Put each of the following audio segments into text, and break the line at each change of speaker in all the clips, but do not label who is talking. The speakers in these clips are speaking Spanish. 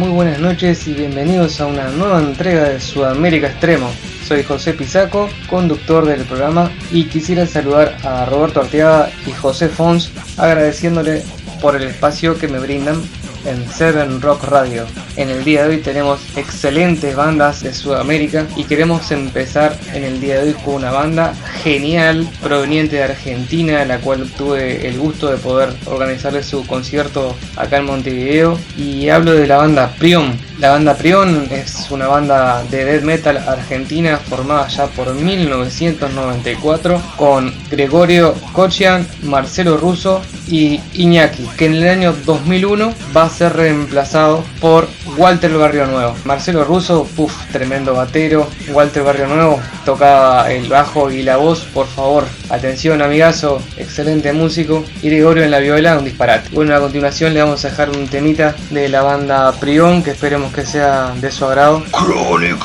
muy buenas noches y bienvenidos a una nueva entrega de Sudamérica Extremo. Soy José Pisaco, conductor del programa, y quisiera saludar a Roberto Arteaga y José Fons agradeciéndole por el espacio que me brindan en Seven Rock Radio. En el día de hoy tenemos excelentes bandas de Sudamérica y queremos empezar en el día de hoy con una banda genial proveniente de Argentina, la cual tuve el gusto de poder organizarle su concierto acá en Montevideo y hablo de la banda Prion. La banda Prion es una banda de death metal argentina formada ya por 1994 con Gregorio Kochian, Marcelo Russo y Iñaki, que en el año 2001 va ser reemplazado por Walter Barrio Nuevo. Marcelo Russo, puff, tremendo batero. Walter Barrio Nuevo tocaba el bajo y la voz, por favor. Atención, amigazo, excelente músico. Y Gregorio en la viola, un disparate. Bueno, a continuación le vamos a dejar un temita de la banda Prión, que esperemos que sea de su agrado.
Chronic.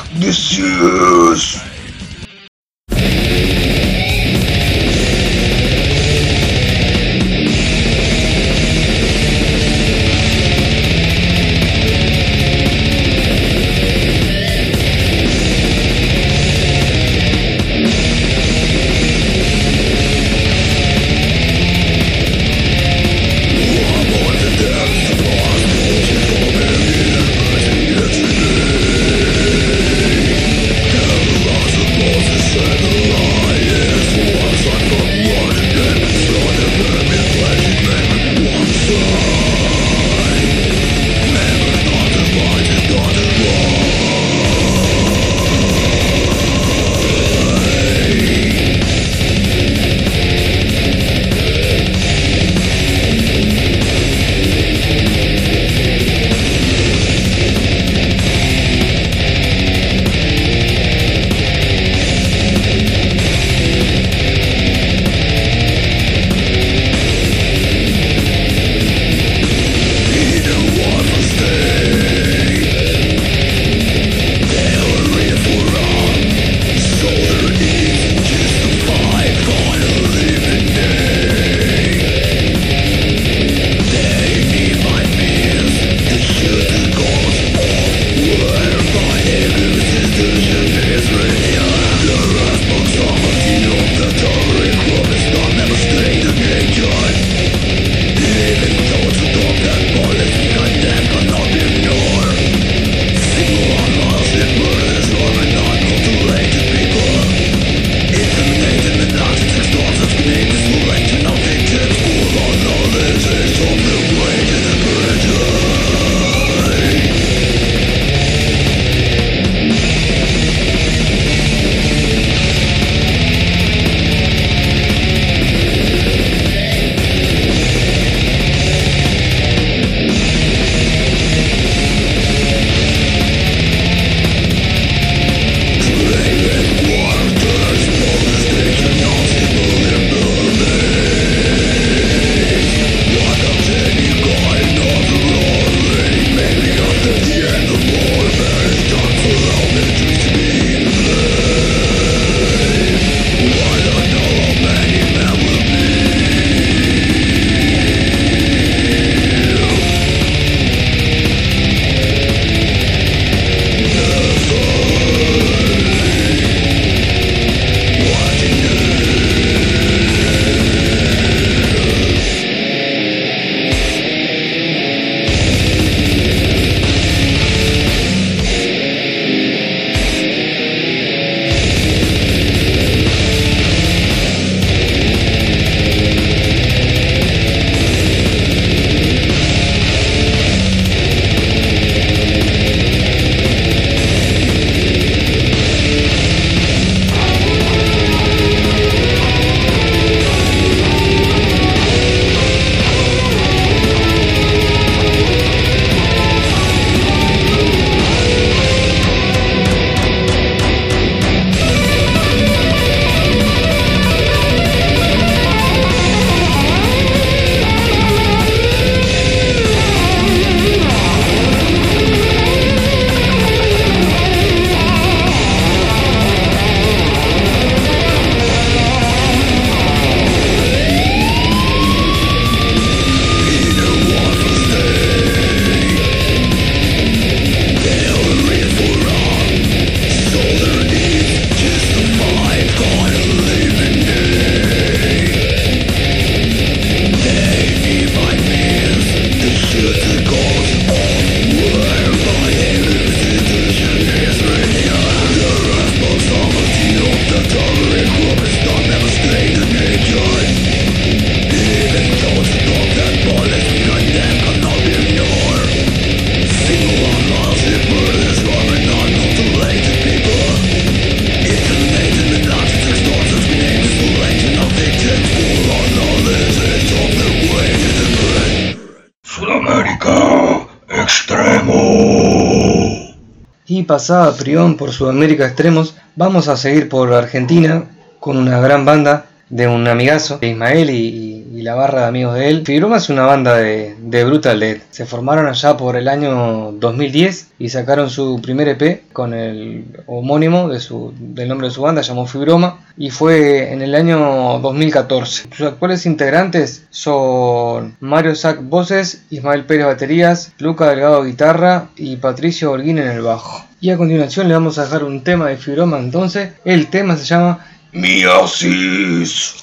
Pasaba Prión por Sudamérica Extremos, vamos a seguir por Argentina con una gran banda de un amigazo de Ismael y, la barra de amigos de él. Fibroma es una banda de, Brutal Dead. Se formaron allá por el año 2010 y sacaron su primer EP con el homónimo de su, del nombre de su banda, llamó Fibroma, y fue en el año 2014. Sus actuales integrantes son Mario Sack voces, Ismael Pérez baterías, Luca Delgado guitarra y Patricio Holguín en el bajo. Y a continuación le vamos a dejar un tema de Fibroma entonces. El tema se llama
Miasis.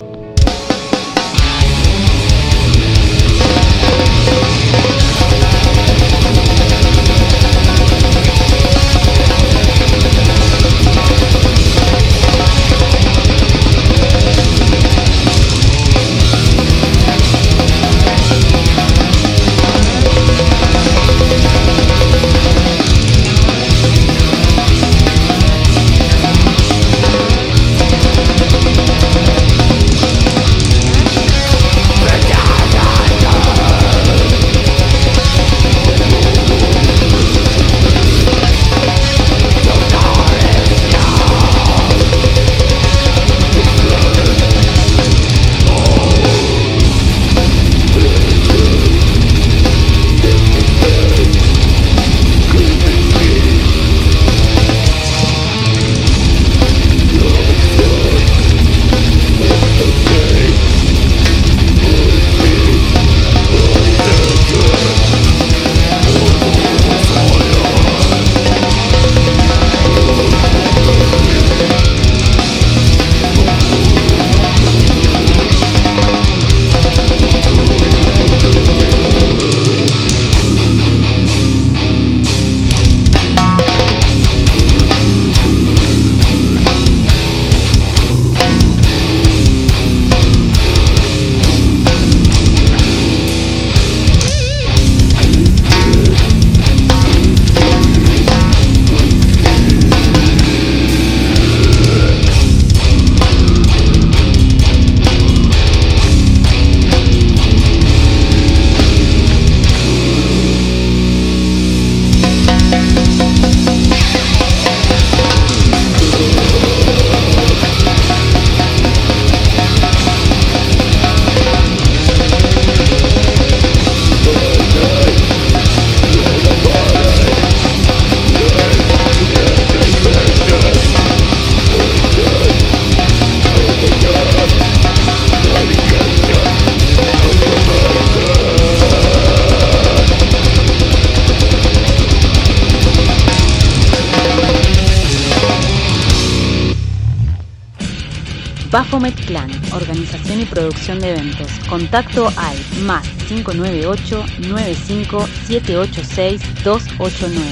Contacto al más 598 95 786 289.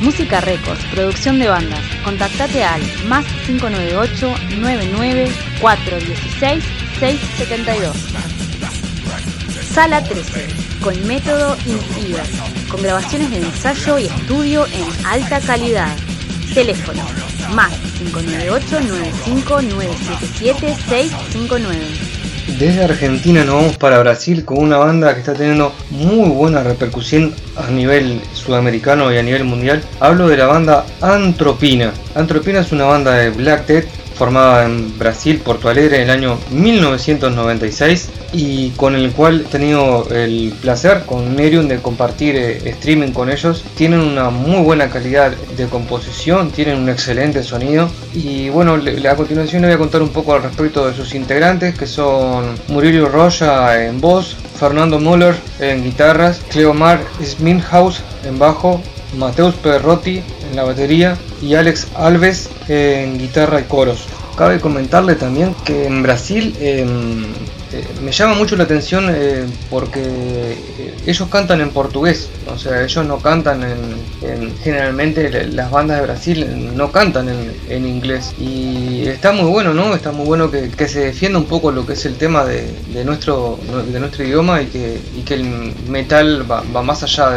Música Records, producción de bandas. Contactate al más 598 99 416 672. Sala 13, con método INFIBA, con grabaciones de ensayo y estudio en alta calidad. Teléfono más 598-95-977-659.
Desde Argentina nos vamos para Brasil con una banda que está teniendo muy buena repercusión a nivel sudamericano y a nivel mundial. Hablo de la banda Antropina. Antropina es una banda de Black Death formada en Brasil, Porto Alegre, en el año 1996 y con el cual he tenido el placer con Nerium de compartir eh, streaming con ellos. Tienen una muy buena calidad de composición, tienen un excelente sonido y bueno, a continuación le voy a contar un poco al respecto de sus integrantes que son Murillo Roya en voz, Fernando Müller en guitarras, Cleomar Sminthaus en bajo, Mateus Perrotti en la batería y Alex Alves en guitarra y coros. Cabe comentarle también que en Brasil em, eh, me llama mucho la atención eh, porque eh, ellos cantan en portugués, o sea, ellos no cantan en, generalmente las bandas de Brasil no cantan en, inglés y está muy bueno, ¿no? Está muy bueno que, se defienda un poco lo que es el tema de, nuestro, de nuestro idioma y que el metal va, más allá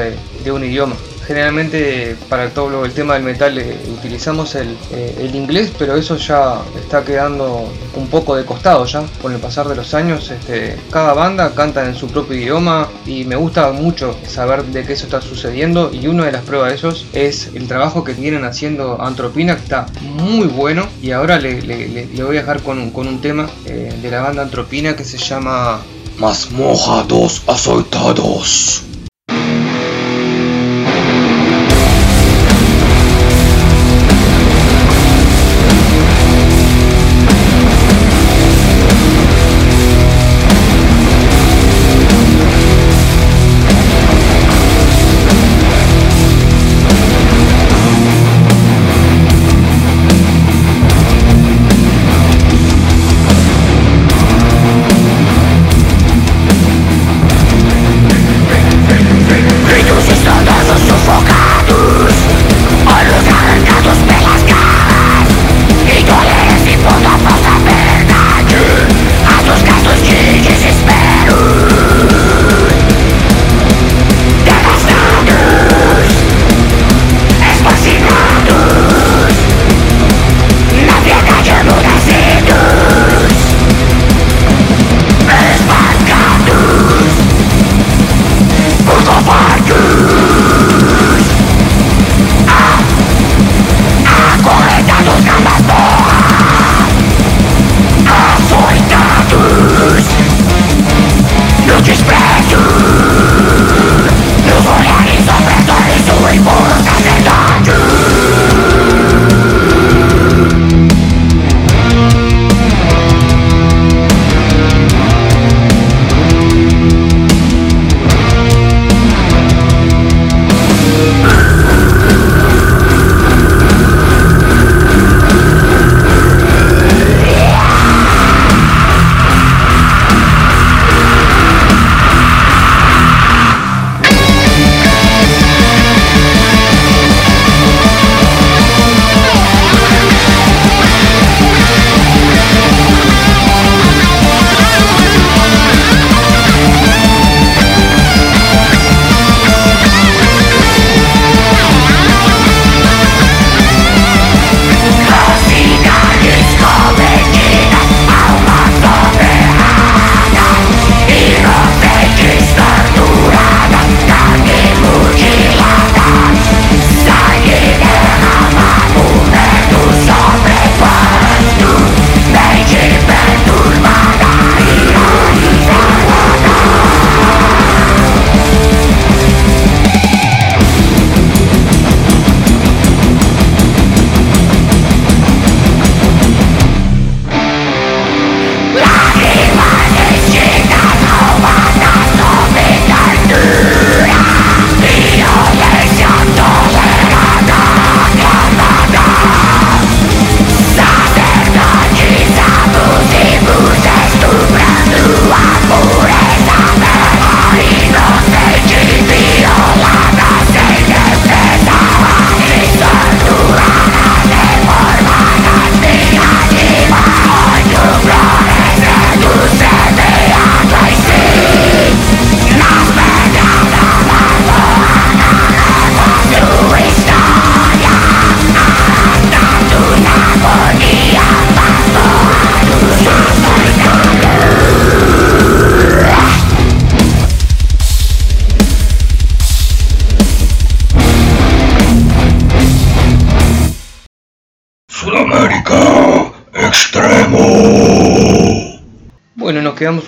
de, un idioma generalmente para todo el tema del metal eh, utilizamos el, el, inglés, pero eso ya está quedando un poco de costado ya con el pasar de los años. Este, cada banda canta en su propio idioma y me gusta mucho saber de qué eso está sucediendo y una de las pruebas de esos es el trabajo que vienen haciendo Antropina que está muy bueno y ahora le, voy a dejar con, un tema de la banda Antropina que se llama
Más mojados azotados.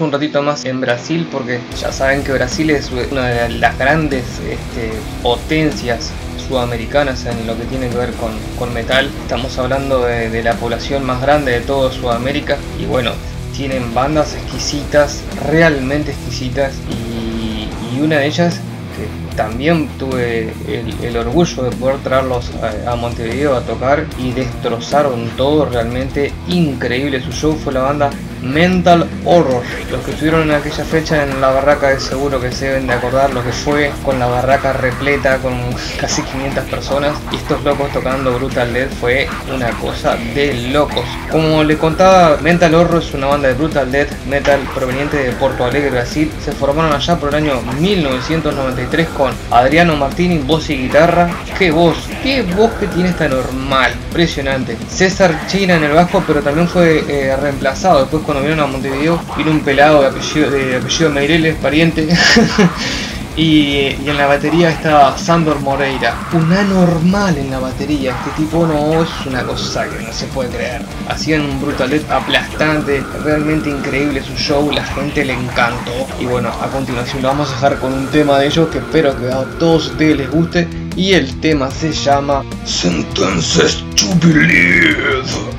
Un ratito más en Brasil porque ya saben que Brasil es una de las grandes este, potencias sudamericanas en lo que tiene que ver con, metal. Estamos hablando de, la población más grande de toda Sudamérica y bueno, tienen bandas exquisitas, realmente exquisitas y, una de ellas que también tuve el, orgullo de poder traerlos a, Montevideo a tocar y destrozaron todo, realmente increíble su show fue la banda Mental Horror. Los que estuvieron en aquella fecha en la barraca de seguro que se deben de acordar lo que fue con la barraca repleta con casi 500 personas y estos locos tocando Brutal Dead fue una cosa de locos. Como le contaba, Mental Horror es una banda de Brutal Death Metal proveniente de Porto Alegre, Brasil. Se formaron allá por el año 1993 con Adriano Martini, voz y guitarra. ¡Qué voz! ¡Qué voz que tiene esta normal! Impresionante. César China en el bajo, pero también fue eh, reemplazado. Después cuando vieron a Montevideo, vino un pelado de apellido, de apellido Meireles, pariente. Y, en la batería está Sandor Moreira, un anormal en la batería. Este tipo no es una cosa que no se puede creer. Hacían un brutalet aplastante, realmente increíble su show, la gente le encantó. Y bueno, a continuación lo vamos a dejar con un tema de ellos que espero que a todos ustedes les guste. Y el tema se llama
Sentences to Believe.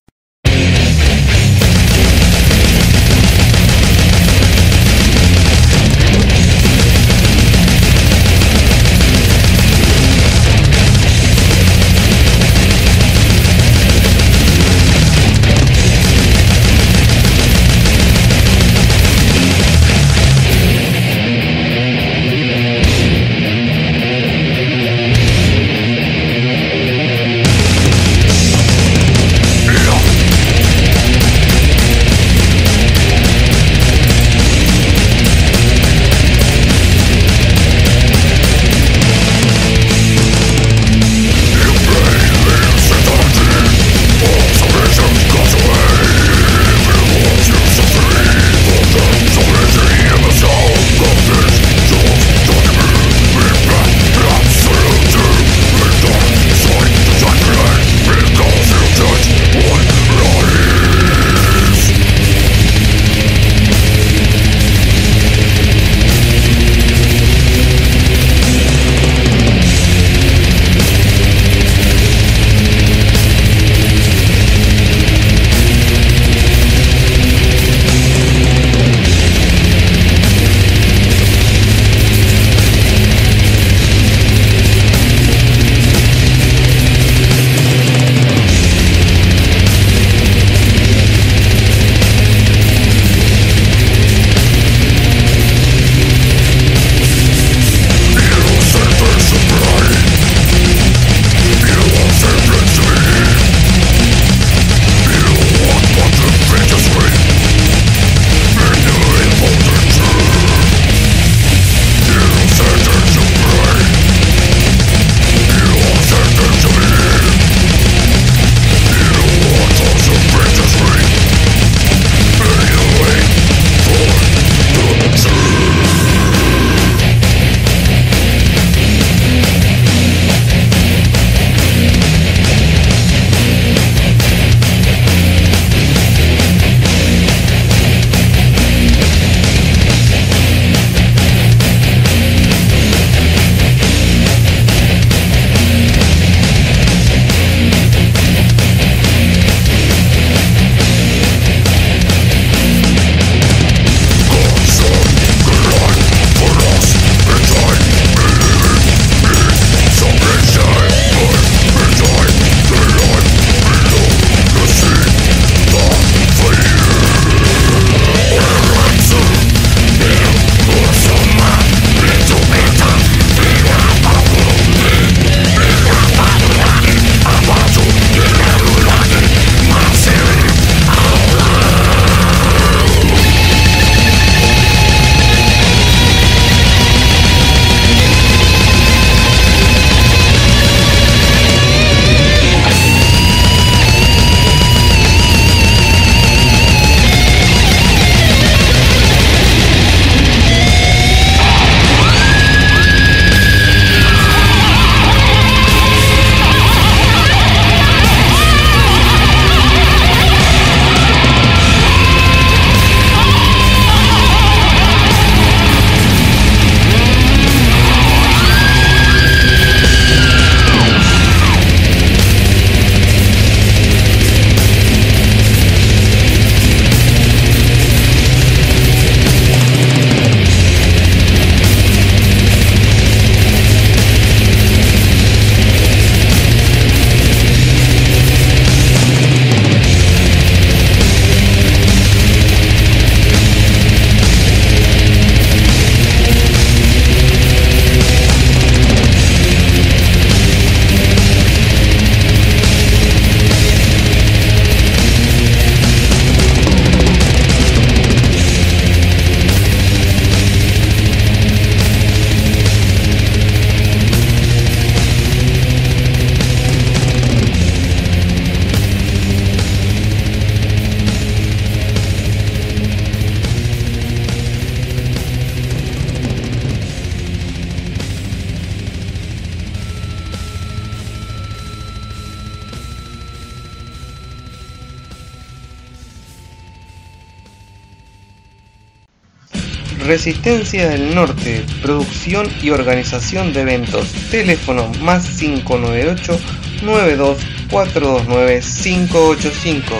Resistencia del Norte, producción y organización de eventos. Teléfono más 598 92 429 585.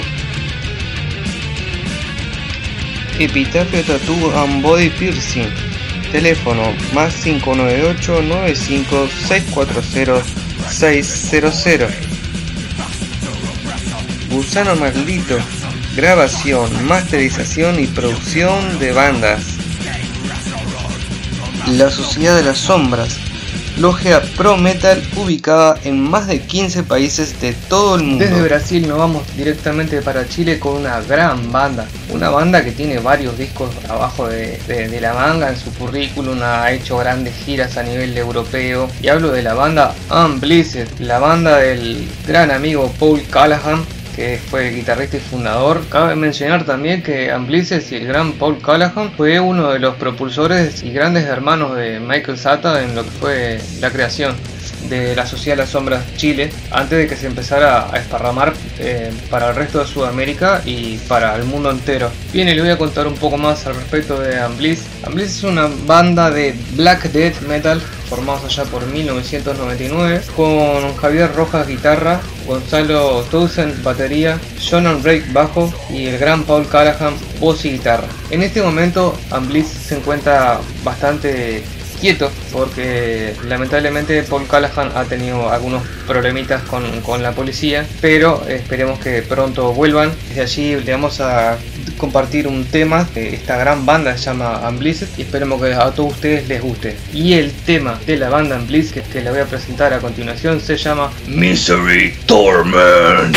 Epitafio Tattoo and Body Piercing. Teléfono más 598 95 640 600. Gusano Maldito. Grabación, masterización y producción de bandas. La Sociedad de las Sombras logia pro metal ubicada en más de 15 países de todo el mundo. Desde Brasil nos vamos directamente para Chile con una gran banda, una banda que tiene varios discos abajo de, la manga en su currículum, ha hecho grandes giras a nivel europeo y hablo de la banda Unblizzed, la banda del gran amigo Paul Callahan que fue guitarrista y fundador. Cabe mencionar también que Amblices y el gran Paul Callahan fue uno de los propulsores y grandes hermanos de Michael Sata en lo que fue la creación de la Sociedad de las Sombras Chile antes de que se empezara a esparramar eh, para el resto de Sudamérica y para el mundo entero. Bien, le voy a contar un poco más al respecto de Ambliss. Ambliss es una banda de black death metal formados allá por 1999 con Javier Rojas guitarra, Gonzalo Townsend batería, John Break bajo y el gran Paul Callahan voz y guitarra. En este momento Ambliss se encuentra bastante quieto porque lamentablemente Paul Callahan ha tenido algunos problemitas con, la policía, pero esperemos que pronto vuelvan. Desde allí le vamos a compartir un tema, esta gran banda se llama Unblizzed y esperemos que a todos ustedes les guste. Y el tema de la banda Unblizzed que, que le voy a presentar a continuación se llama
Misery Torment.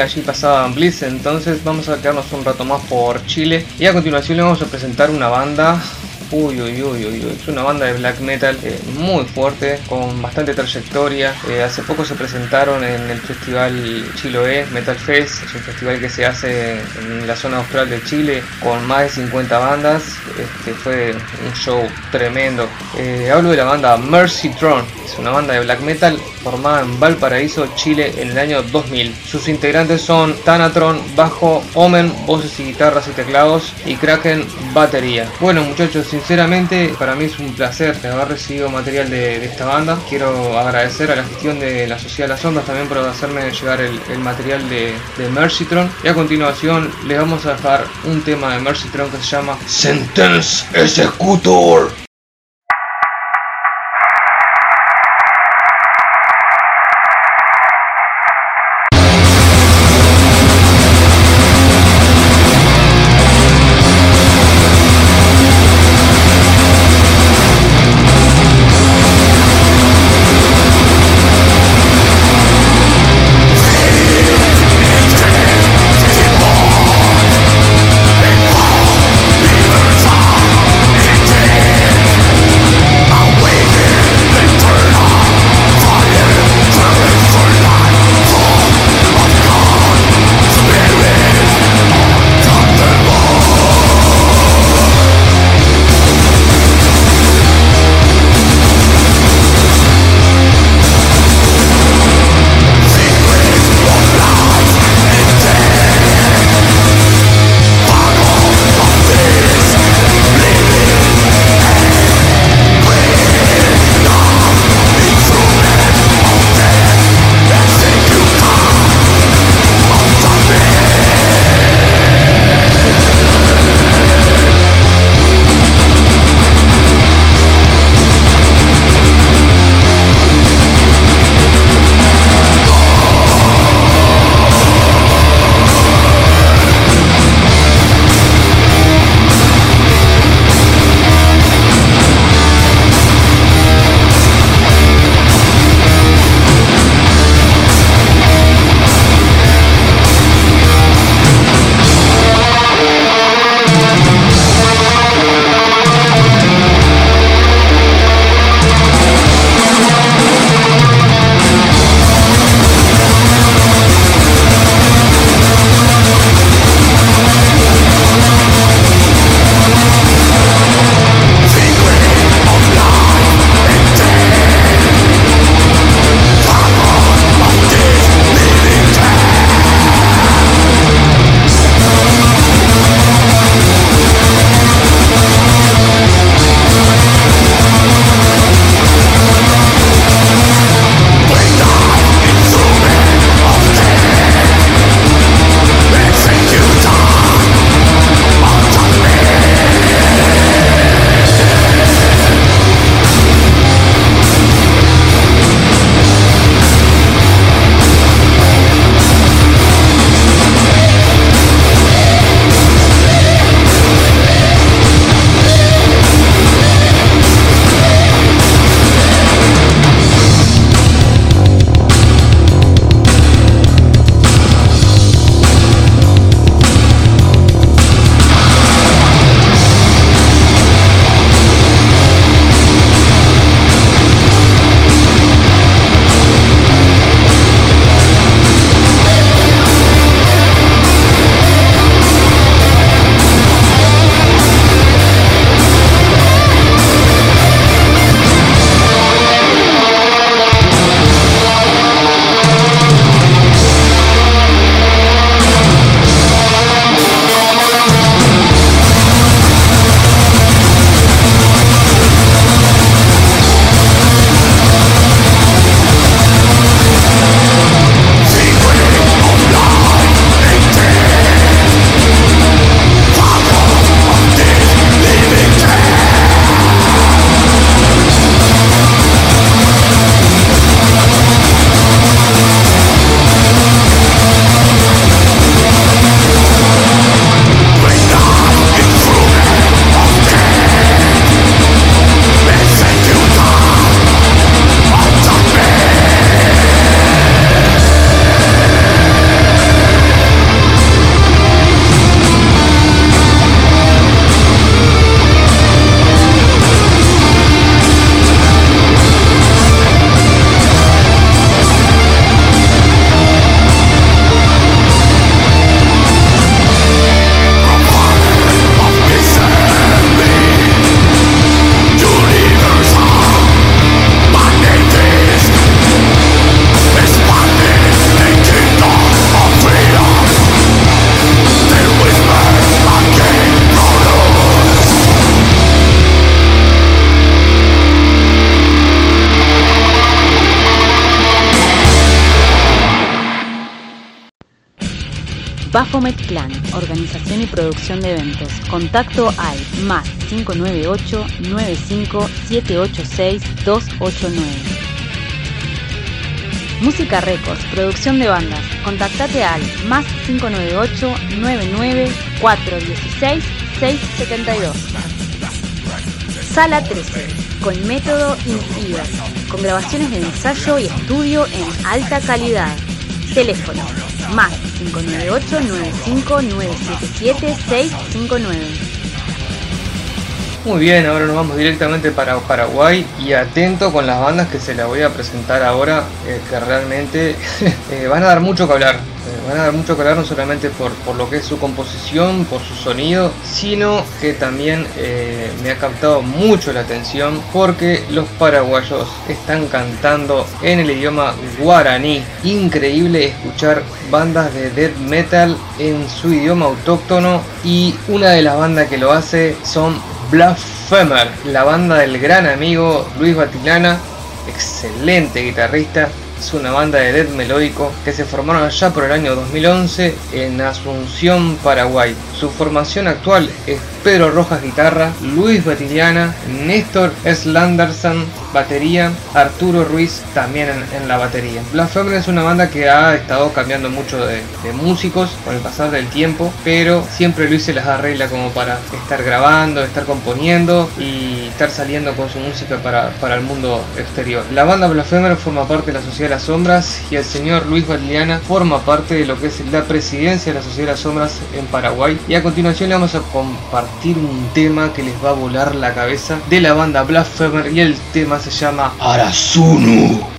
Allí pasaban Blitz, entonces vamos a quedarnos un rato más por Chile y a continuación le vamos a presentar una banda Uy, uy, uy, uy, uy. Es una banda de black metal eh, muy fuerte, con bastante trayectoria. Eh, hace poco se presentaron en el festival Chiloé Metal Fest. Es un festival que se hace en la zona austral de Chile con más de 50 bandas. Este fue un show tremendo. Eh, hablo de la banda Mercy Throne. Una banda de black metal formada en Valparaíso, Chile en el año 2000. Sus integrantes son Tanatron, bajo, Omen, voces y guitarras y teclados y Kraken, batería. Bueno muchachos, sinceramente para mí es un placer haber recibido material de, esta banda. Quiero agradecer a la gestión de la Sociedad de las Ondas también por hacerme llegar el, material de, de Mercytron. Y a continuación les vamos a dejar un tema de Mercytron que se llama
Sentence Executor.
Contacto al más 598 95 786 289. Música Records, producción de bandas. Contactate al más 598 99 416 672. Sala 13, con método INFIBAS, con grabaciones de ensayo y estudio en alta calidad. Teléfono más 598 95 977 659.
Muy bien, ahora nos vamos directamente para Paraguay y atento con las bandas que se las voy a presentar ahora, eh, que realmente eh, van a dar mucho que hablar. Eh, van a dar mucho que no solamente por, por, lo que es su composición, por su sonido, sino que también me ha captado mucho la atención porque los paraguayos están cantando en el idioma guaraní. Increíble escuchar bandas de death metal en su idioma autóctono y una de las bandas que lo hace son Blasphemer, la banda del gran amigo Luis Batilana, excelente guitarrista, es una banda de death melódico que se formaron allá por el año 2011 en Asunción, Paraguay. Su formación actual es Pedro Rojas guitarra, Luis Batiliana, Néstor Slanderson batería, Arturo Ruiz también en, la batería. Blasphemous es una banda que ha estado cambiando mucho de, músicos con el pasar del tiempo, pero siempre Luis se las arregla como para estar grabando, estar componiendo y estar saliendo con su música para, para el mundo exterior. La banda Blasphemous forma parte de la Sociedad de las Sombras y el señor Luis Batiliana forma parte de lo que es la presidencia de la Sociedad de las Sombras en Paraguay y a continuación le vamos a compartir un tema que les va a volar la cabeza de la banda Blasphemer y el tema se llama
Arasunu.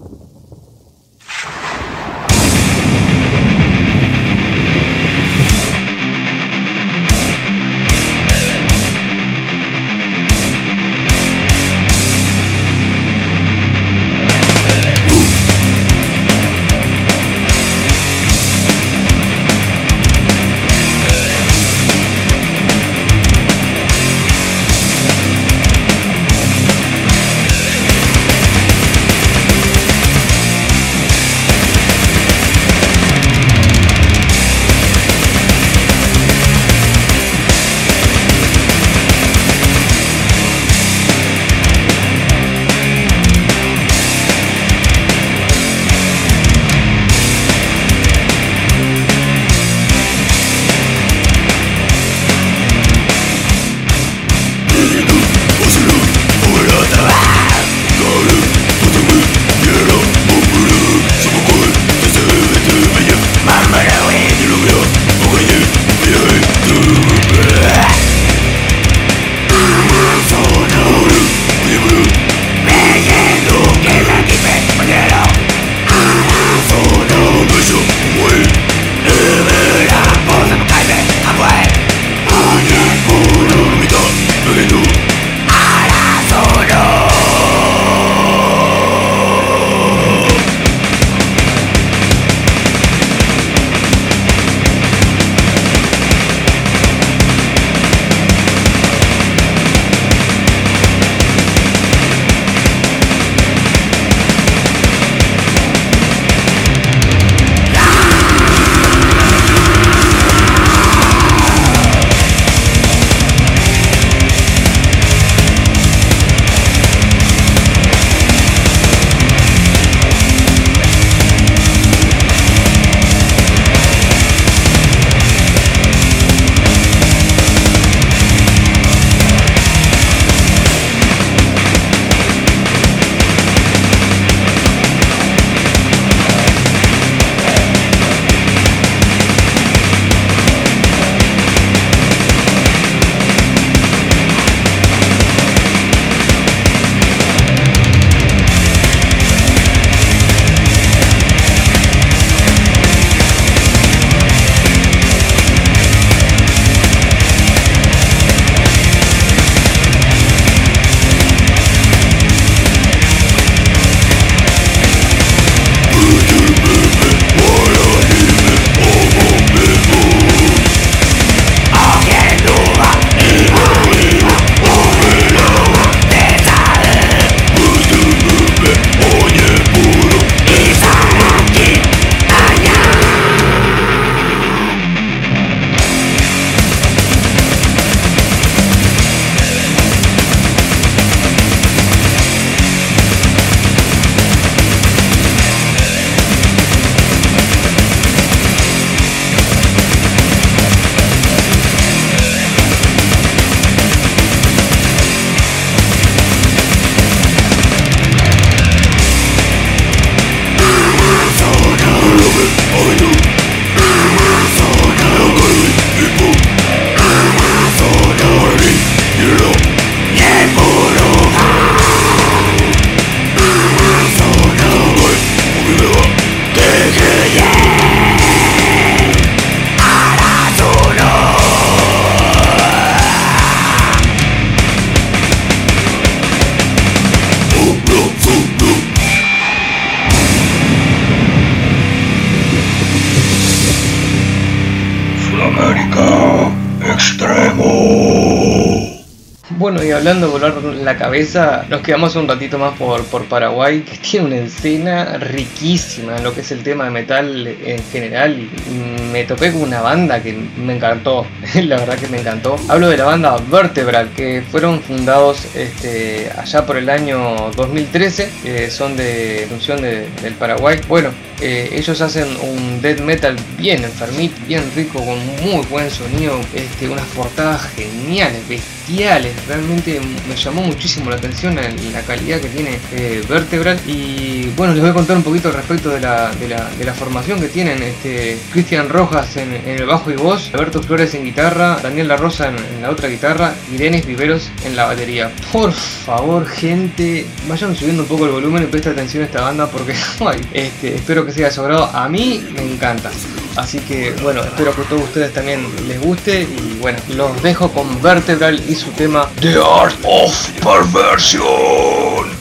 De volar la cabeza, nos quedamos un ratito más por, por Paraguay, que tiene una escena riquísima en lo que es el tema de metal en general. Me topé con una banda que me encantó, la verdad que me encantó. Hablo de la banda Vertebral, que fueron fundados este, allá por el año 2013, que son de función del Paraguay. Bueno, eh, ellos hacen un death metal bien enfermito, bien rico, con muy buen sonido, este, unas portadas geniales, bestiales. Realmente me llamó muchísimo la atención la, calidad que tiene eh, Vertebral. Y bueno, les voy a contar un poquito respecto de la, de la, formación que tienen. Este, Cristian Rojas en, el bajo y voz, Alberto Flores en guitarra, Daniel La Rosa en, la otra guitarra y Denis Viveros en la batería. Por favor, gente, vayan subiendo un poco el volumen y presten atención a esta banda porque este, espero que sea sobrado. A mí me encanta. Así que bueno, espero que a todos ustedes también les guste y bueno, los dejo con Vertebral y su tema
The Art of Perversion.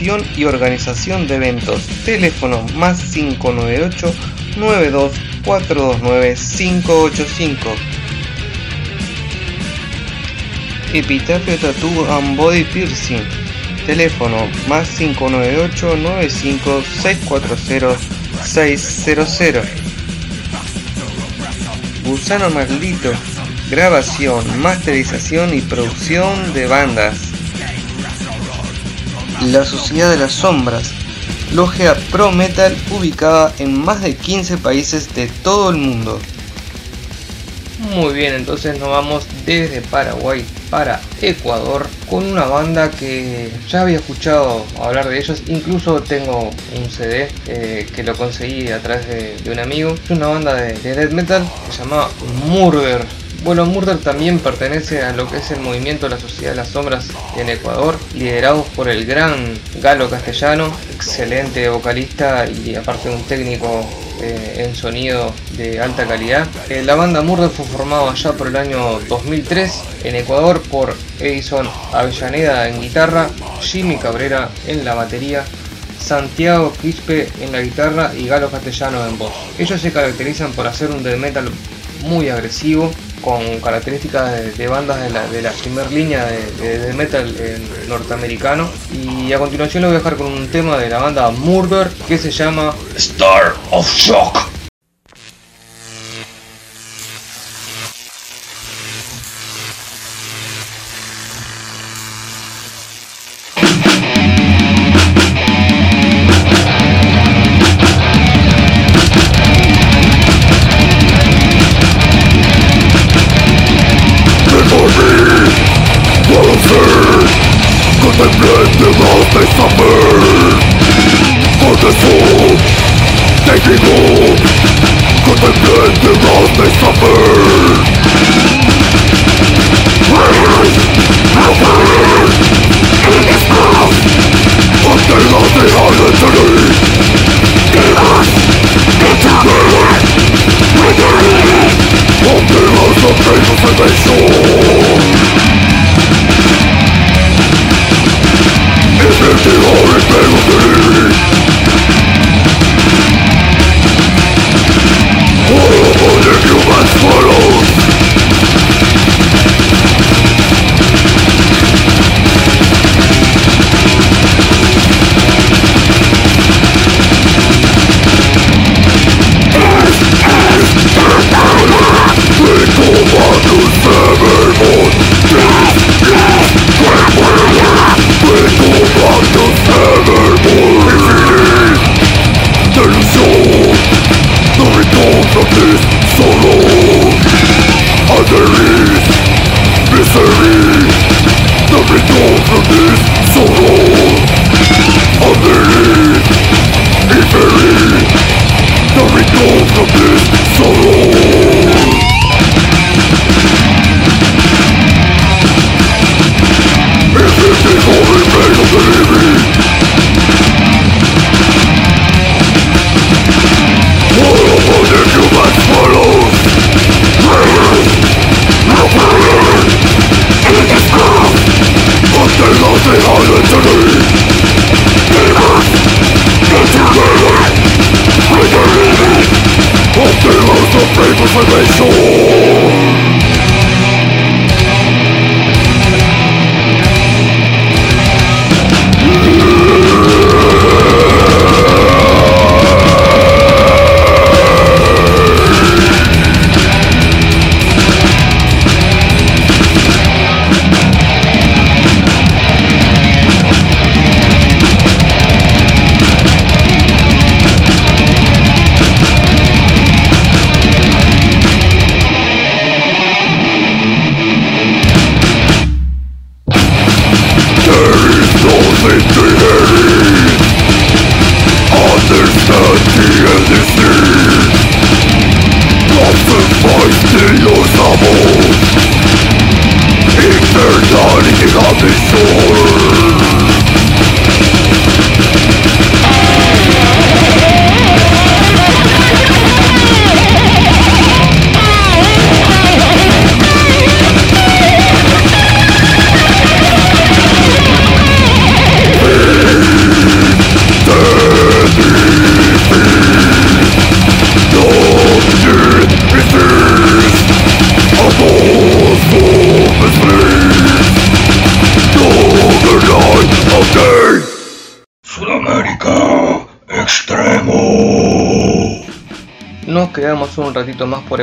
Y organización de eventos. Teléfono más 598 92 429 585. Epitafio Tattoo and Body Piercing. Teléfono más 598 95 640 600. Gusano Maldito. Grabación, masterización y producción de bandas. La Sociedad de las Sombras, logia pro metal ubicada en más de 15 países de todo el mundo. Muy bien, entonces nos vamos desde Paraguay para Ecuador con una banda que ya había escuchado hablar de ellos, incluso tengo un CD eh, que lo conseguí a través de, un amigo. Es una banda de, de death metal que se llama Murder. Bueno, Murder también pertenece a lo que es el movimiento de la Sociedad de las Sombras en Ecuador, liderados por el gran Galo Castellano, excelente vocalista y aparte un técnico eh, en sonido de alta calidad. Eh, la banda Murder fue formada allá por el año 2003 en Ecuador por Edison Avellaneda en guitarra, Jimmy Cabrera en la batería, Santiago Quispe en la guitarra y Galo Castellano en voz. Ellos se caracterizan por hacer un death metal muy agresivo, con características de, bandas de la, de la primera línea de, de, metal norteamericano. Y a continuación lo voy a dejar con un tema de la banda Murder que se llama
Star of Shock.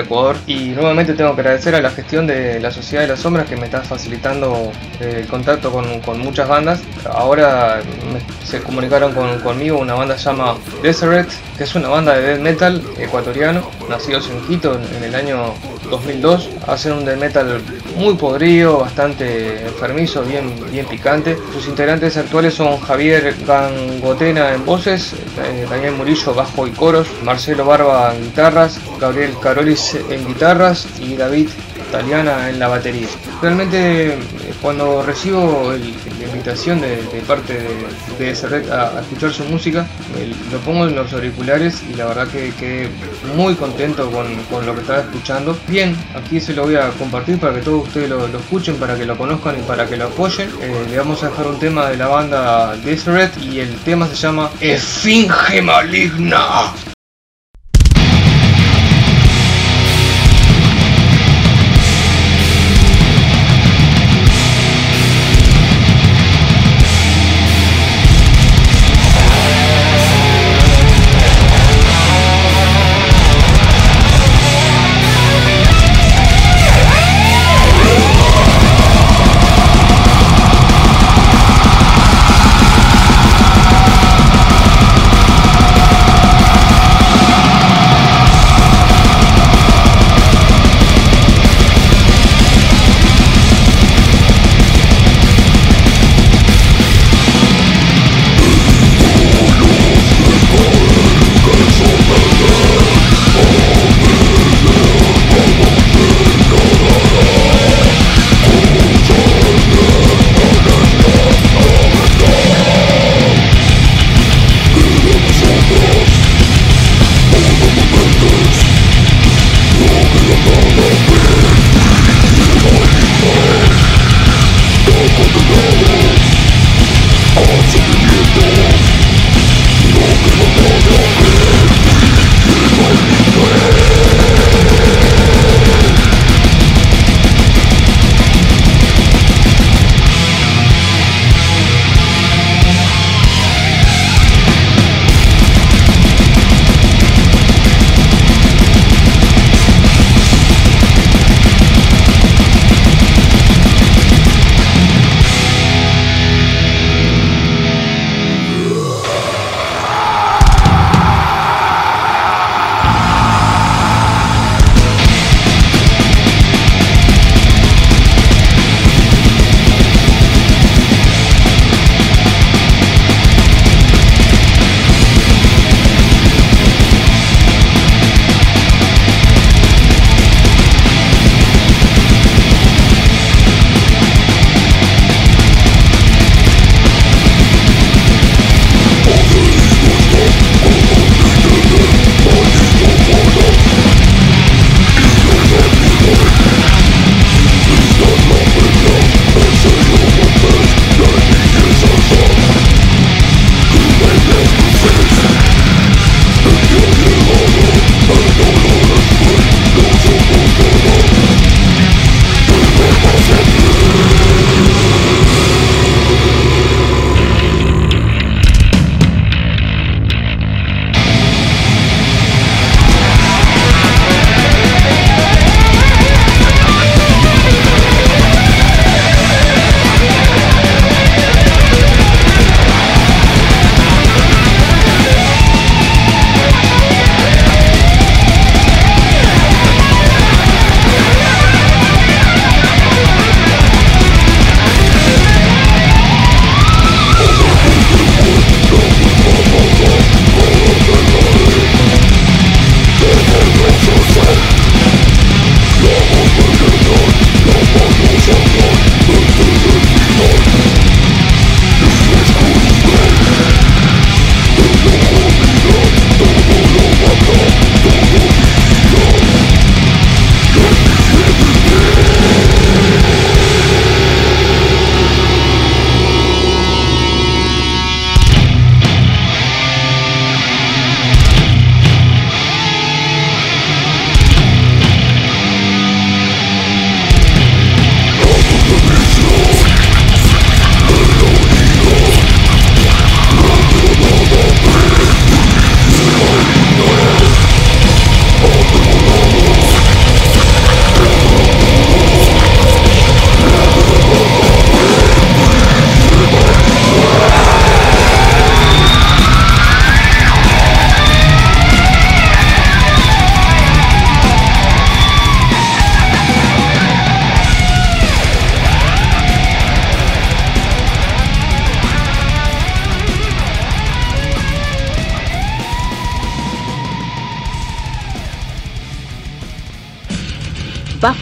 Ecuador y nuevamente tengo que agradecer a la gestión de la Sociedad de las Sombras que me está facilitando eh, el contacto con, muchas bandas. Ahora se comunicaron conmigo una banda llama Deseret, que es una banda de death metal ecuatoriano, nacidos en Quito en, el año 2002. Hacen un death metal muy podrido, bastante enfermizo, bien, bien picante. Sus integrantes actuales son Javier Gangotena en voces, eh, Daniel Murillo bajo y coros, Marcelo Barba en guitarras, Gabriel Carolis en guitarras y David Taliana en la batería. Realmente cuando recibo la invitación de, parte de, ese red a, escuchar su música, lo pongo en los auriculares y la verdad que quedé muy contento con, lo que estaba escuchando. Bien, aquí se lo voy a compartir para que todos ustedes lo, escuchen, para que lo conozcan y para que lo apoyen. Eh, le vamos a dejar un tema de la banda Deseret y el tema se llama Esfinge Maligna.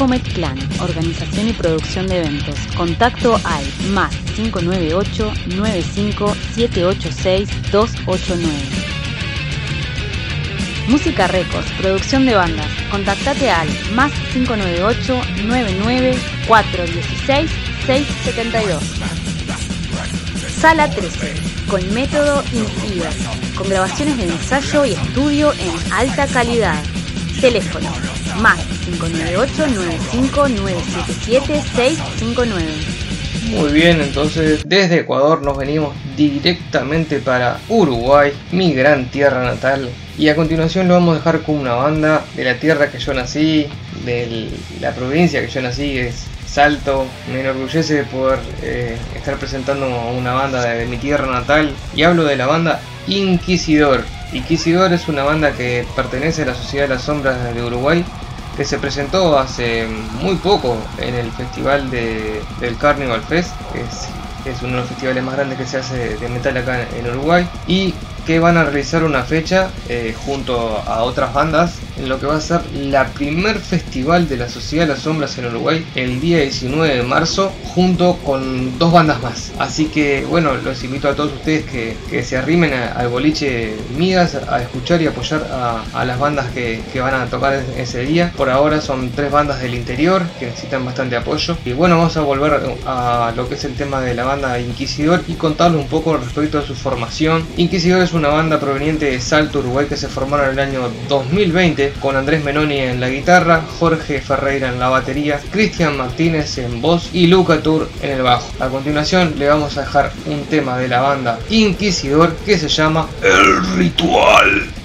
Bafomet Clan, organización y producción de eventos. Contacto al más 598 95 786 289. Música Records, producción de bandas. Contactate al más 598 99 416 672. Sala 13, con método INFIBER, con grabaciones de ensayo y estudio en alta calidad. Teléfono más 598-95-977-659.
Muy bien, entonces desde Ecuador nos venimos directamente para Uruguay, mi gran tierra natal. Y a continuación lo vamos a dejar con una banda de la tierra que yo nací, de la provincia que yo nací, es Salto. Me enorgullece poder eh, estar presentando una banda de mi tierra natal. Y hablo de la banda Inquisidor. Inquisidor es una banda que pertenece a la Sociedad de las Sombras de Uruguay que se presentó hace muy poco en el festival de, del Carnival Fest, que es, es, uno de los festivales más grandes que se hace de metal acá en Uruguay, y que van a realizar una fecha eh, junto a otras bandas en lo que va a ser la primer festival de la Sociedad de las Sombras en Uruguay el día 19 de marzo junto con dos bandas más. Así que bueno, los invito a todos ustedes que, que se arrimen al boliche Migas a escuchar y apoyar a, las bandas que, que, van a tocar ese día. Por ahora son tres bandas del interior que necesitan bastante apoyo. Y bueno, vamos a volver a lo que es el tema de la banda Inquisidor y contarles un poco respecto a su formación. Inquisidor es una banda proveniente de Salto, Uruguay, que se formaron en el año 2020 con Andrés Menoni en la guitarra, Jorge Ferreira en la batería, Cristian Martínez en voz y Luca Tour en el bajo. A continuación le vamos a dejar un tema de la banda Inquisidor que se llama
El Ritual.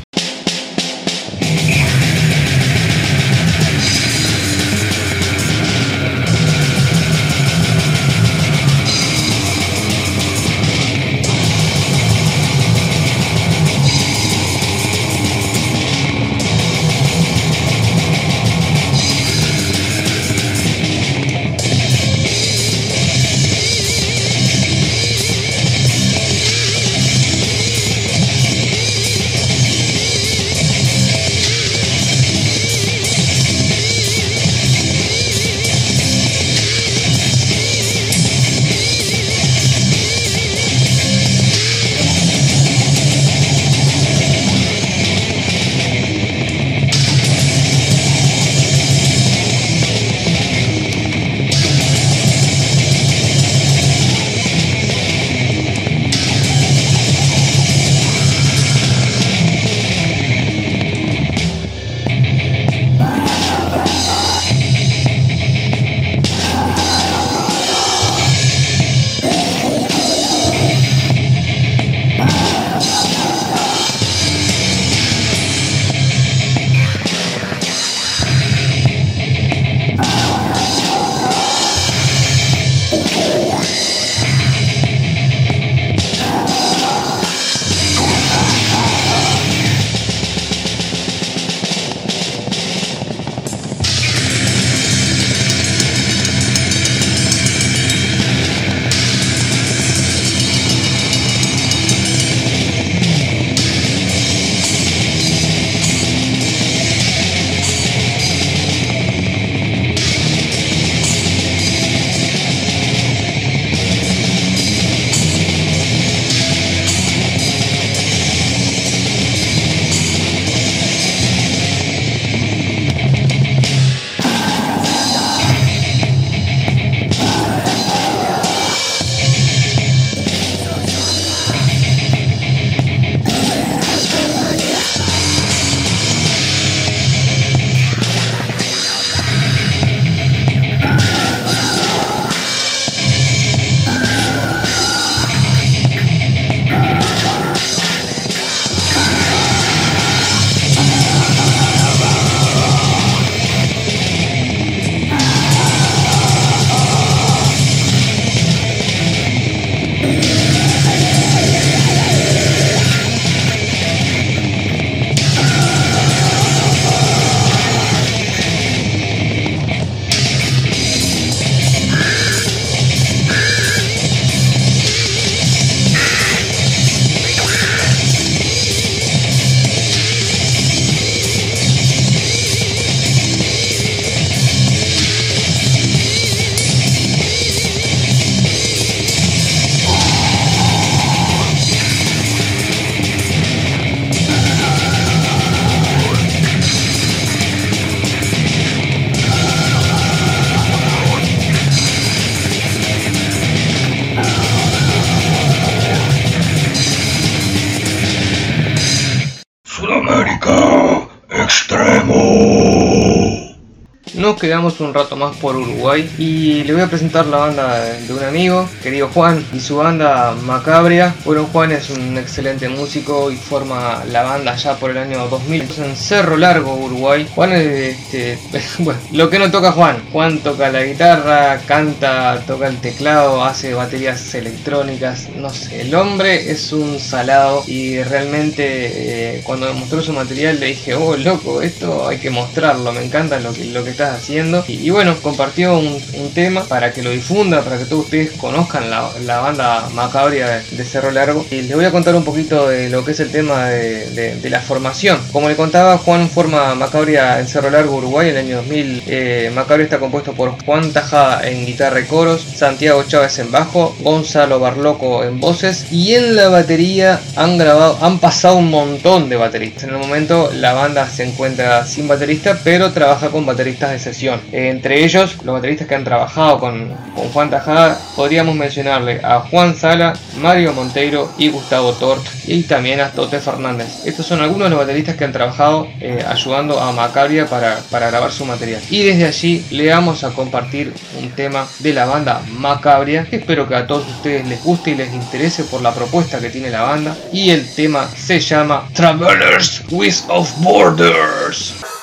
Quedamos un rato más por Uruguay y le voy a presentar la banda de un amigo, querido Juan, y su banda Macabria. Bueno, Juan es un excelente músico y forma la banda ya por el año 2000 en Cerro Largo, Uruguay. Juan es, este, bueno, lo que no toca Juan. Juan toca la guitarra, canta, toca el teclado, hace baterías electrónicas, no sé, el hombre es un salado y realmente eh, cuando me mostró su material le dije, oh loco, esto hay que mostrarlo, me encanta lo que, lo que estás Y, bueno, compartió un, tema para que lo difunda, para que todos ustedes conozcan la, banda macabria de, Cerro Largo. Y les voy a contar un poquito de lo que es el tema de, la formación. Como le contaba, Juan forma Macabria en Cerro Largo, Uruguay, en el año 2000. Eh, Macabria está compuesto por Juan Tajada en guitarra y coros, Santiago Chávez en bajo, Gonzalo Barloco en voces y en la batería han grabado, han pasado un montón de bateristas. En el momento la banda se encuentra sin baterista, pero trabaja con bateristas de sesión. Entre ellos, los bateristas que han trabajado con, Juan Tajada, podríamos mencionarle a Juan Sala, Mario Monteiro y Gustavo Tort, y también a Tote Fernández. Estos son algunos de los bateristas que han trabajado eh, ayudando a Macabria para, grabar su material. Y desde allí le vamos a compartir un tema de la banda Macabria, espero que a todos ustedes les guste y les interese por la propuesta que tiene la banda. Y el tema se llama
Travelers with of Borders.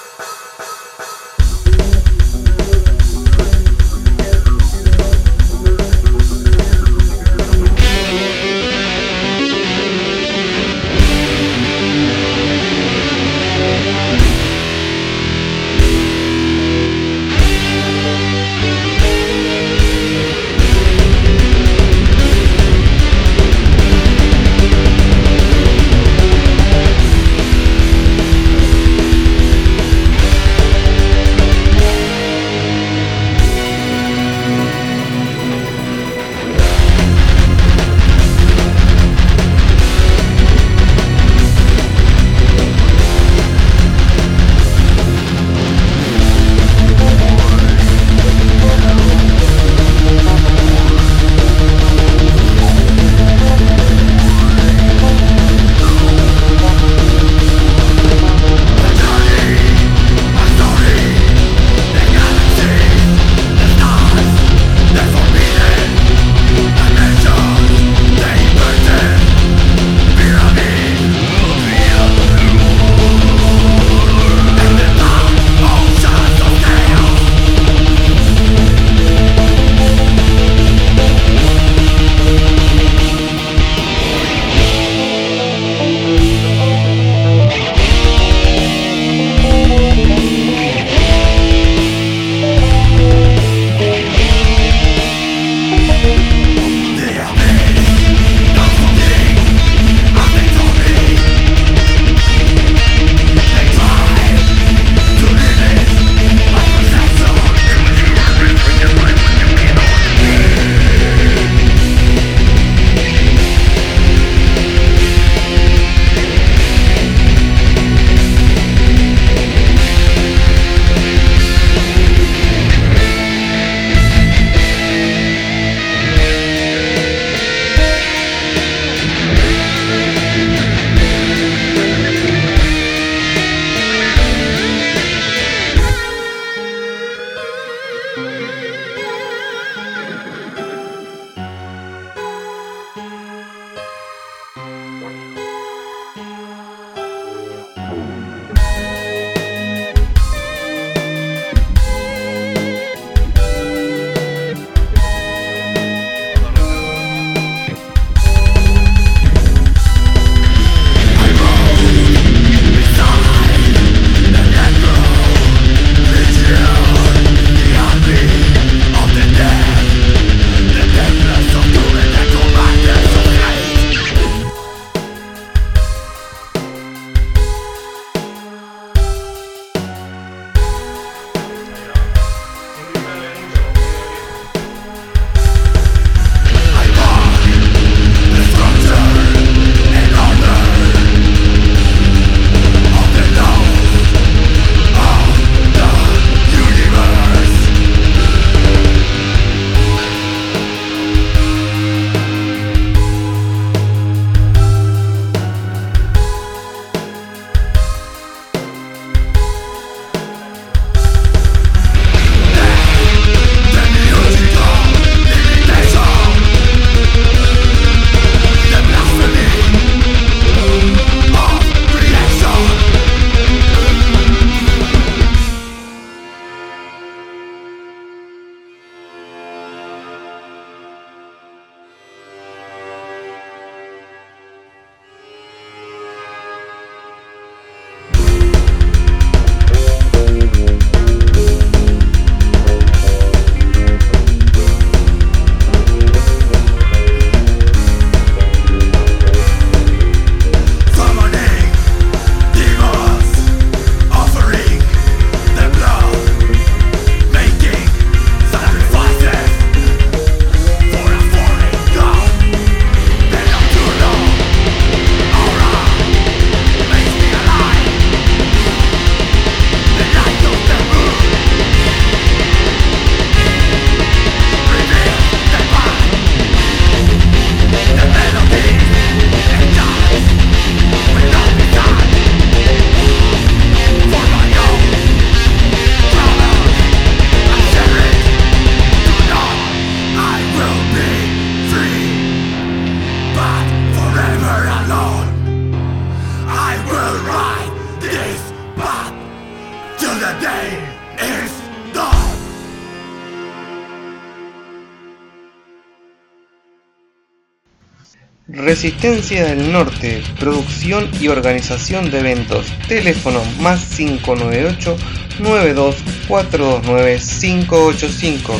Resistencia del Norte, producción y organización de eventos. Teléfono más 598 92 429 585.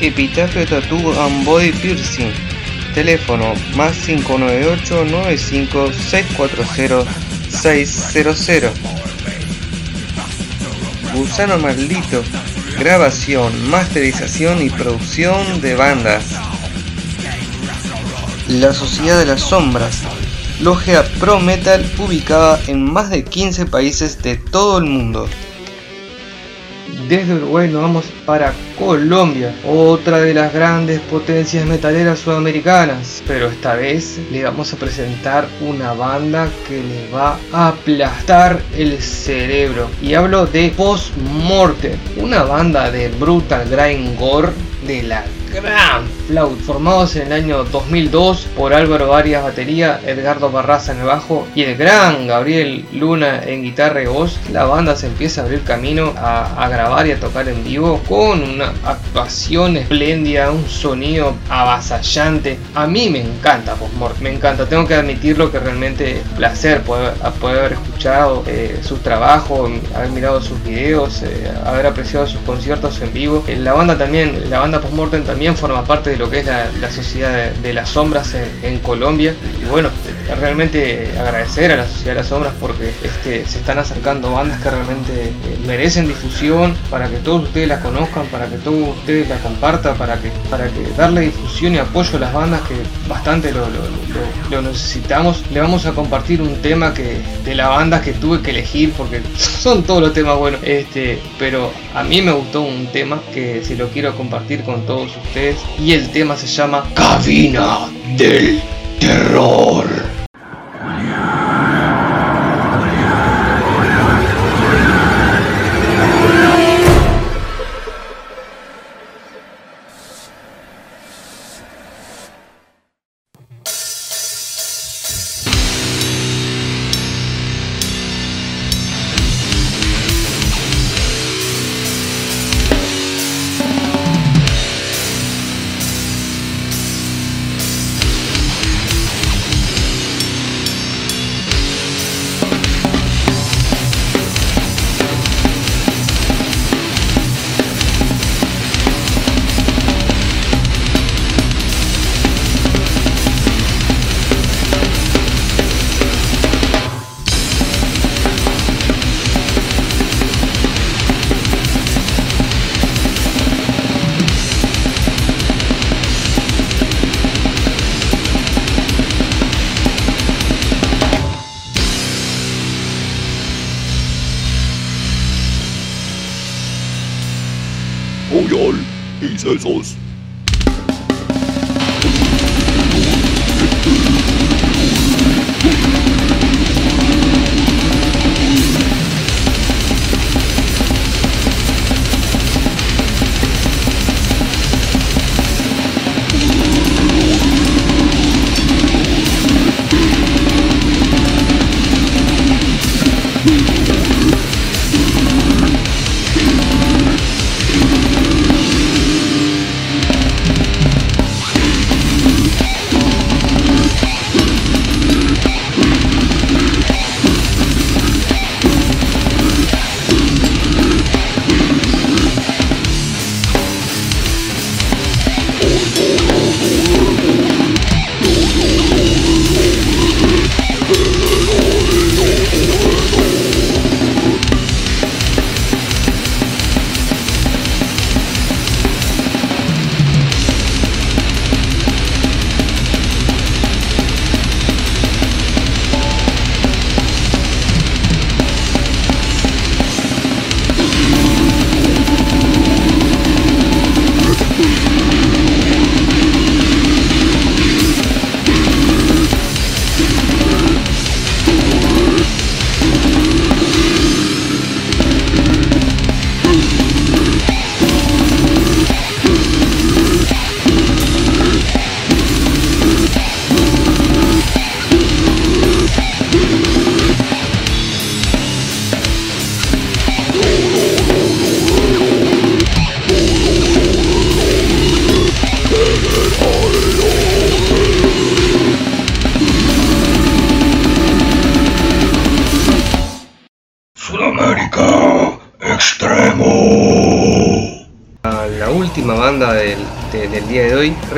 Epitafio Tattoo and Body Piercing. Teléfono más 598 95 640 600. Gusano Maldito. Grabación, masterización y producción de bandas. La Sociedad de las Sombras, logia pro metal ubicada en más de 15 países de todo el mundo. Desde Uruguay nos vamos para Colombia, otra de las grandes potencias metaleras sudamericanas. Pero esta vez le vamos a presentar una banda que le va a aplastar el cerebro. Y hablo de Post Mortem, una banda de brutal grind gore de la gran Flaut, formados en el año 2002 por Álvaro Arias batería, Edgardo Barraza en el bajo y el gran Gabriel Luna en guitarra y voz, la banda se empieza a abrir camino a, grabar y a tocar en vivo con una actuación espléndida, un sonido avasallante. A mí me encanta Postmort, me encanta, tengo que admitirlo que realmente placer poder, haber escuchado eh, sus trabajos, haber mirado sus videos, eh, haber apreciado sus conciertos en vivo. Eh, la banda también, Postmortem también forma parte de lo que es la, Sociedad de, las Sombras en, Colombia. Y bueno, realmente agradecer a la Sociedad de las Sombras porque este, se están acercando bandas que realmente eh, merecen difusión, para que todos ustedes las conozcan, para que todos ustedes la compartan, para que, para darle difusión y apoyo a las bandas que bastante lo, necesitamos. Le vamos a compartir un tema que de la banda que tuve que elegir porque son todos los temas buenos. Este, pero a mí me gustó un tema que si lo quiero compartir con todos ustedes y el tema se llama
Cabina del Terror. Esos extremo.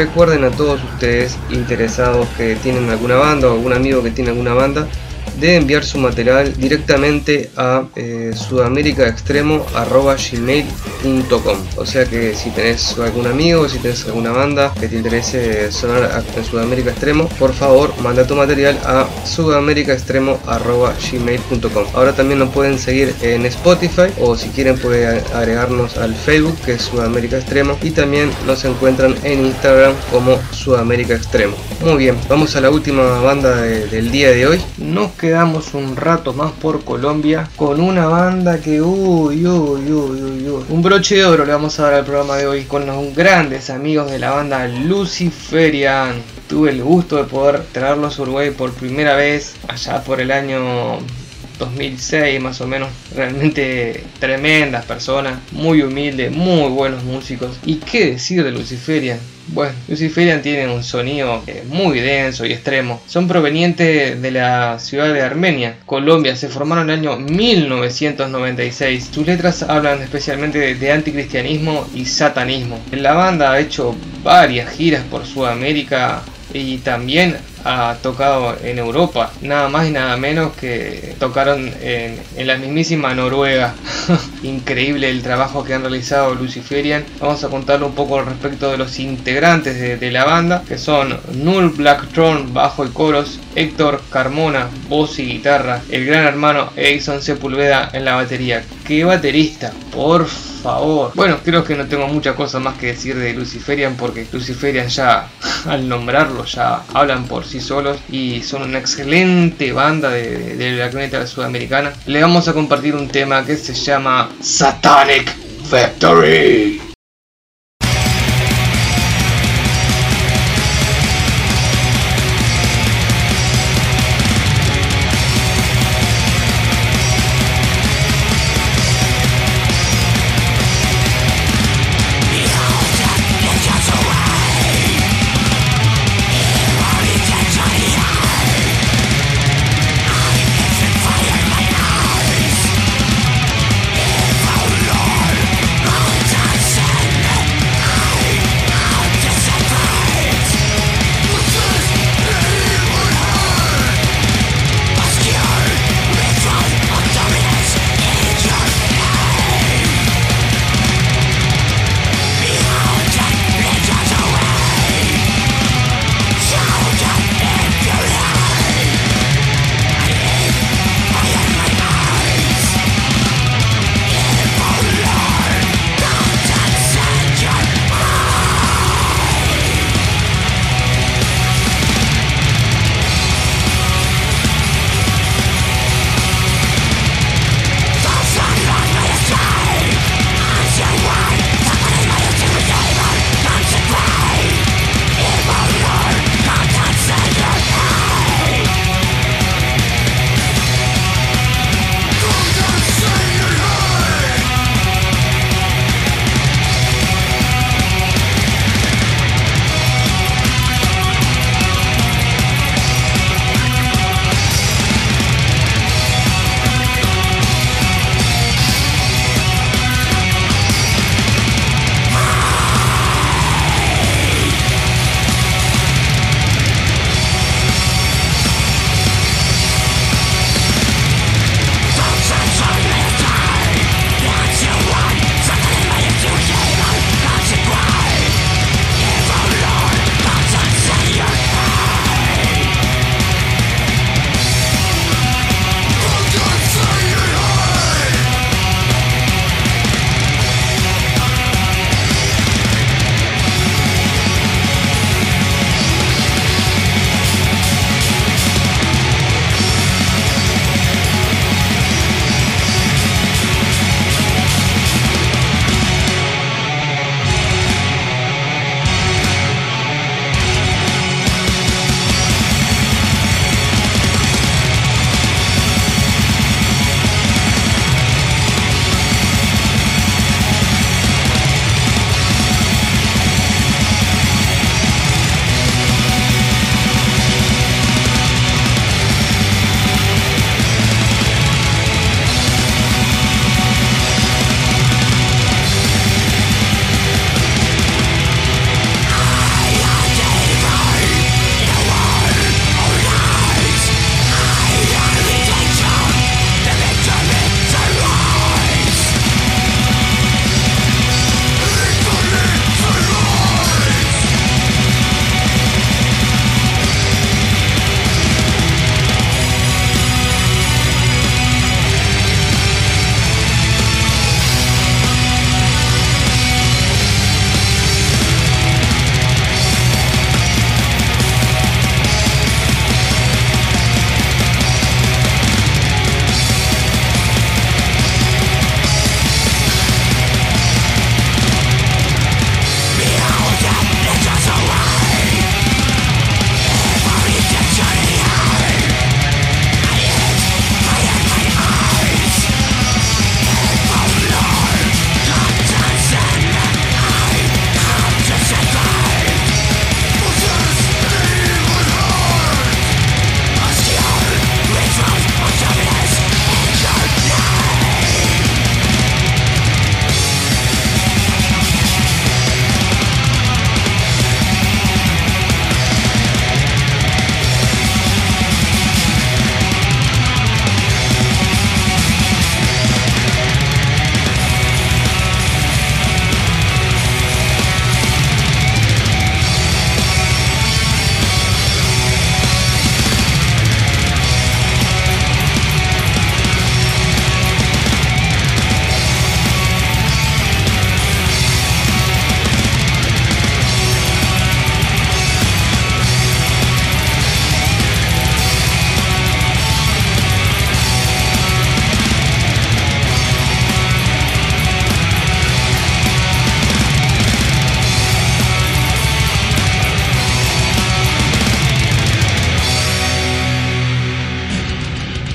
Recuerden a todos ustedes interesados que tienen alguna banda o algún amigo que tiene alguna banda, de enviar su material directamente a eh, sudamericaextremo.gmail.com O sea que si tenés algún amigo, si tenés alguna banda que te interese sonar en Sudamérica Extremo, por favor manda tu material a sudamericaextremo.gmail.com Ahora también nos pueden seguir en Spotify o si quieren pueden agregarnos al Facebook que es Sudamérica Extremo y también nos encuentran en Instagram como Sudamérica Extremo. Muy bien, vamos a la última banda de- del día de hoy. Nos quedamos un rato más por Colombia con una banda que uy, uy, uy, uy, uy. Broche de oro le vamos a dar al programa de hoy con los grandes amigos de la banda Luciferian. Tuve el gusto de poder traerlos a Uruguay por primera vez allá por el año 2006 más o menos. Realmente tremendas personas, muy humildes, muy buenos músicos. ¿Y qué decir de Luciferian? Bueno, Luciferian tiene un sonido eh, muy denso y extremo. Son provenientes de la ciudad de Armenia, Colombia. Se formaron en el año 1996. Sus letras hablan especialmente de, de anticristianismo y satanismo. La banda ha hecho varias giras por Sudamérica y también ha tocado en Europa, nada más y nada menos que tocaron en, en la mismísima Noruega. Increíble el trabajo que han realizado Luciferian. Vamos a contarle un poco respecto de los integrantes de, de la banda, que son Null Blacktron, bajo y coros, Héctor Carmona, voz y guitarra, el gran hermano Edison Sepulveda en la batería. ¡Qué baterista! Por favor. Bueno, creo que no tengo mucha cosa más que decir de Luciferian porque Luciferian ya al nombrarlo ya hablan por sí solos y son una excelente banda de, la crónica sudamericana. Le vamos a compartir un tema que se llama
Satanic Factory.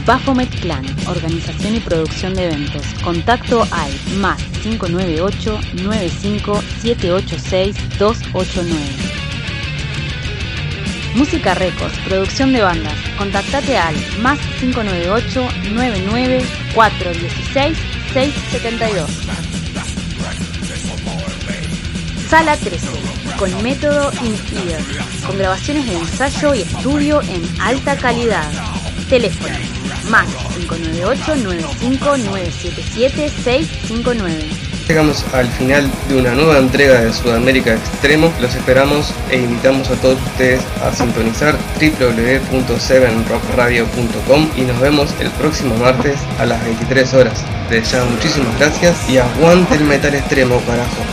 Bafomet Clan, organización y producción de eventos. Contacto al más 598 95 786 289. Música Records, producción de bandas. Contactate al más 598 99 416 672. Sala 13, con método in-ear, con grabaciones de ensayo y estudio en alta calidad. Teléfono, más 598-95-977-659.
Llegamos al final de una nueva entrega de Sudamérica Extremo. Los esperamos e invitamos a todos ustedes a sintonizar www.7rockradio.com y nos vemos el próximo martes a las 23 horas. Les ya muchísimas gracias y aguante el metal extremo, carajo.